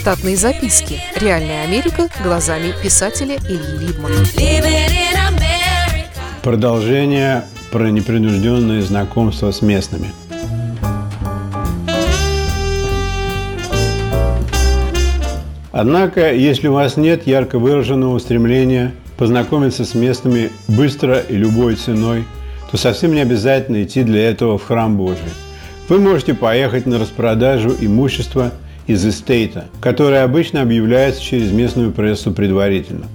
Штатные записки. Реальная Америка глазами писателя Ильи Либмана. Продолжение про непринужденное знакомство с местными. Однако, если у вас нет ярко выраженного стремления познакомиться с местными быстро и любой ценой, то совсем не обязательно идти для этого в храм Божий. Вы можете поехать на распродажу имущества из эстейта, которое обычно объявляется через местную прессу предварительно.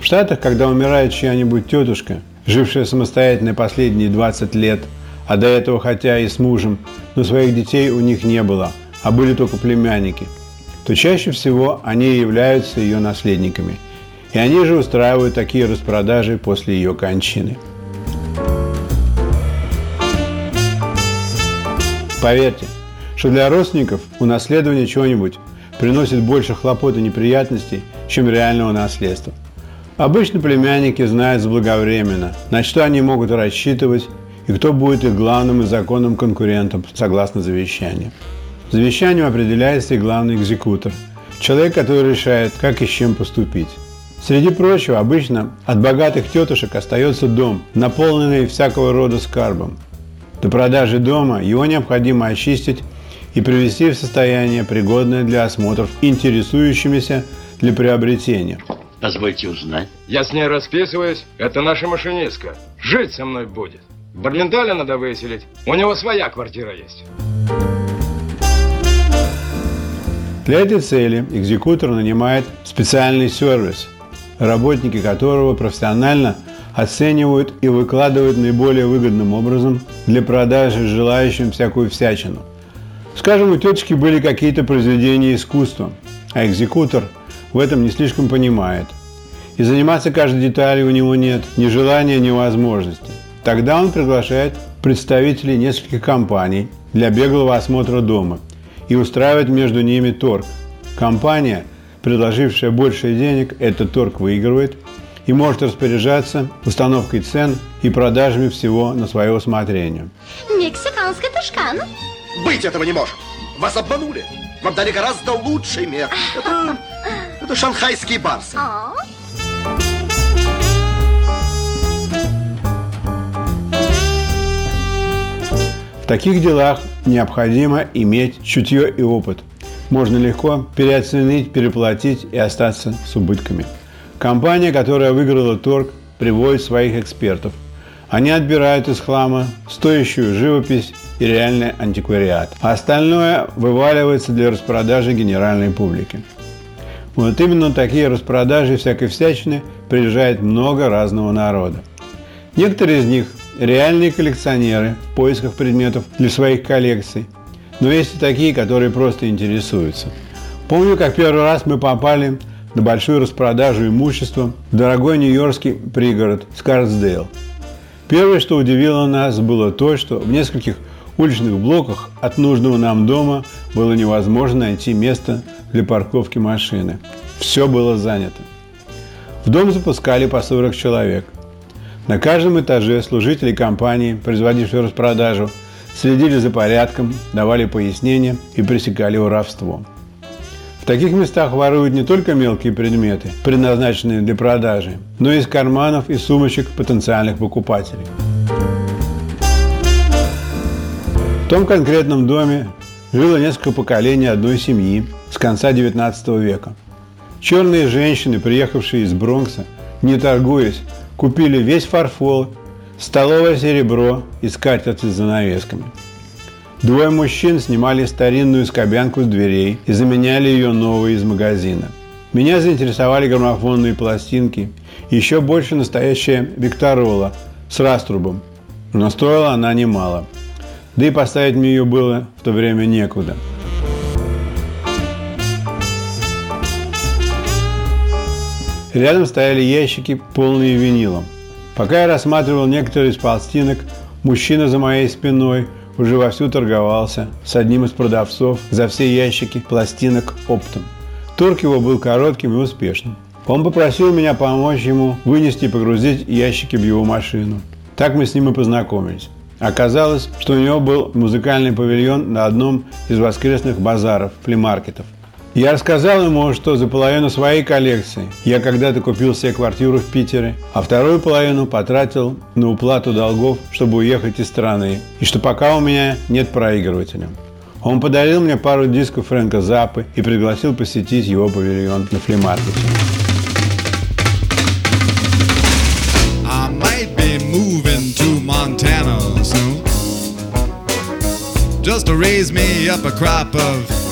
В Штатах, когда умирает чья-нибудь тетушка, жившая самостоятельно последние 20 лет, а до этого хотя и с мужем, но своих детей у них не было, а были только племянники, то чаще всего они являются ее наследниками. И они же устраивают такие распродажи после ее кончины. Поверьте, что для родственников унаследование чего-нибудь приносит больше хлопот и неприятностей, чем реального наследства. Обычно племянники знают заблаговременно, на что они могут рассчитывать и кто будет их главным и законным конкурентом согласно завещанию. Завещанием определяется и главный экзекутор – человек, который решает, как и с чем поступить. Среди прочего, обычно от богатых тетушек остается дом, наполненный всякого рода скарбом. До продажи дома его необходимо очистить и привести в состояние, пригодное для осмотров интересующимися для приобретения. Позвольте узнать. Я с ней расписываюсь. Это наша машинистка. Жить со мной будет. Барленталя надо выселить. У него своя квартира есть. Для этой цели экзекутор нанимает специальный сервис, работники которого профессионально оценивают и выкладывают наиболее выгодным образом для продажи желающим всякую всячину. Скажем, у тетушки были какие-то произведения искусства, а экзекутор в этом не слишком понимает. И заниматься каждой деталью у него нет ни желания, ни возможности. Тогда он приглашает представителей нескольких компаний для беглого осмотра дома и устраивает между ними торг. Компания, предложившая больше денег, этот торг выигрывает и может распоряжаться установкой цен и продажами всего на свое усмотрение. Мексиканская тушкан. Быть этого не может. Вас обманули. Вам дали гораздо лучший мех. Это, это шанхайские барсы. О, В таких делах необходимо иметь чутье и опыт. Можно легко переоценить, переплатить и остаться с убытками. Компания, которая выиграла торг, приводит своих экспертов. Они отбирают из хлама стоящую живопись и реальный антиквариат. А остальное вываливается для распродажи генеральной публике. Вот именно такие распродажи всякой всячины приезжает много разного народа. Некоторые из них – реальные коллекционеры в поисках предметов для своих коллекций, но есть и такие, которые просто интересуются. Помню, как первый раз мы попали на большую распродажу имущества в дорогой нью-йоркский пригород Скарсдейл. Первое, что удивило нас, было то, что в нескольких уличных блоках от нужного нам дома было невозможно найти место для парковки машины. Все было занято. В дом запускали по 40 человек. На каждом этаже служители компании, производившей распродажу, следили за порядком, давали пояснения и пресекали воровство. Таких местах воруют не только мелкие предметы, предназначенные для продажи, но и из карманов и сумочек потенциальных покупателей. В том конкретном доме жило несколько поколений одной семьи с конца XIX века. Черные женщины, приехавшие из Бронкса, не торгуясь, купили весь фарфор, столовое серебро и скатерти с занавесками. Двое мужчин снимали старинную скобянку с дверей и заменяли ее новой из магазина. Меня заинтересовали граммофонные пластинки, еще больше настоящая Викторола с раструбом, но стоила она немало. Да и поставить мне ее было в то время некуда. Рядом стояли ящики, полные винилом. Пока я рассматривал некоторые из пластинок, мужчина за моей спиной уже вовсю торговался с одним из продавцов за все ящики пластинок оптом. Торг его был коротким и успешным. Он попросил меня помочь ему вынести и погрузить ящики в его машину. Так мы с ним и познакомились. Оказалось, что у него был музыкальный павильон на одном из воскресных базаров, племаркетов. Я рассказал ему, что за половину своей коллекции я когда-то купил себе квартиру в Питере, а вторую половину потратил на уплату долгов, чтобы уехать из страны, и что пока у меня нет проигрывателя. Он подарил мне пару дисков Фрэнка Заппы и пригласил посетить его павильон на флимаркете. Just to raise me up a crop of.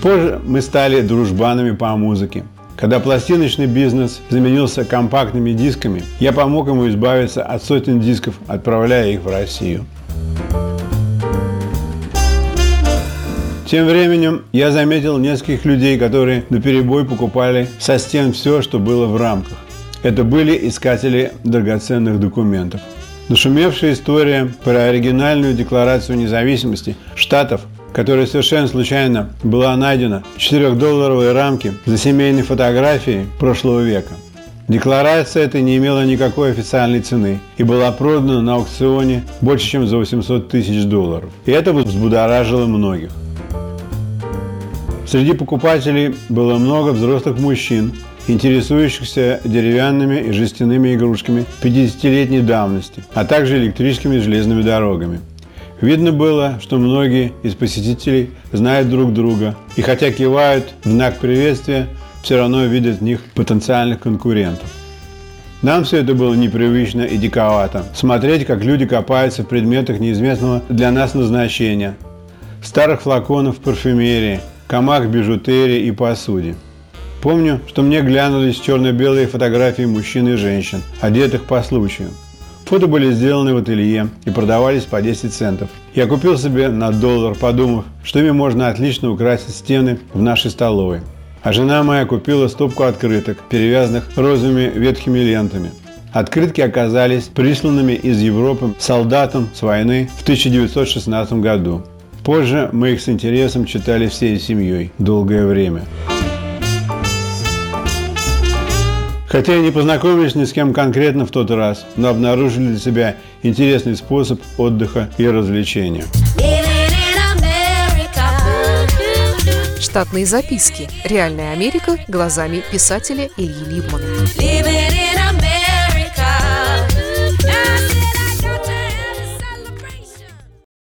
Позже мы стали дружбанами по музыке. Когда пластиночный бизнес заменился компактными дисками, я помог ему избавиться от сотен дисков, отправляя их в Россию. Тем временем я заметил нескольких людей, которые на перебой покупали со стен все, что было в рамках. Это были искатели драгоценных документов. Нашумевшая история про оригинальную декларацию независимости Штатов, которая совершенно случайно была найдена в 4-долларовой рамке за семейной фотографией прошлого века. Декларация эта не имела никакой официальной цены и была продана на аукционе больше, чем за 800 тысяч долларов. И это взбудоражило многих. Среди покупателей было много взрослых мужчин, интересующихся деревянными и жестяными игрушками 50-летней давности, а также электрическими железными дорогами. Видно было, что многие из посетителей знают друг друга и хотя кивают в знак приветствия, все равно видят в них потенциальных конкурентов. Нам все это было непривычно и диковато. Смотреть, как люди копаются в предметах неизвестного для нас назначения. Старых флаконов парфюмерии, камах бижутерии и посуде. Помню, что мне глянулись черно-белые фотографии мужчин и женщин, одетых по случаю. Фото были сделаны в ателье и продавались по 10 центов. Я купил себе на доллар, подумав, что ими можно отлично украсить стены в нашей столовой. А жена моя купила стопку открыток, перевязанных розовыми ветхими лентами. Открытки оказались присланными из Европы солдатам с войны в 1916 году. Позже мы их с интересом читали всей семьей долгое время. Хотя и не познакомились ни с кем конкретно в тот раз, но обнаружили для себя интересный способ отдыха и развлечения. Штатные записки. Реальная Америка глазами писателя Ильи Либмана.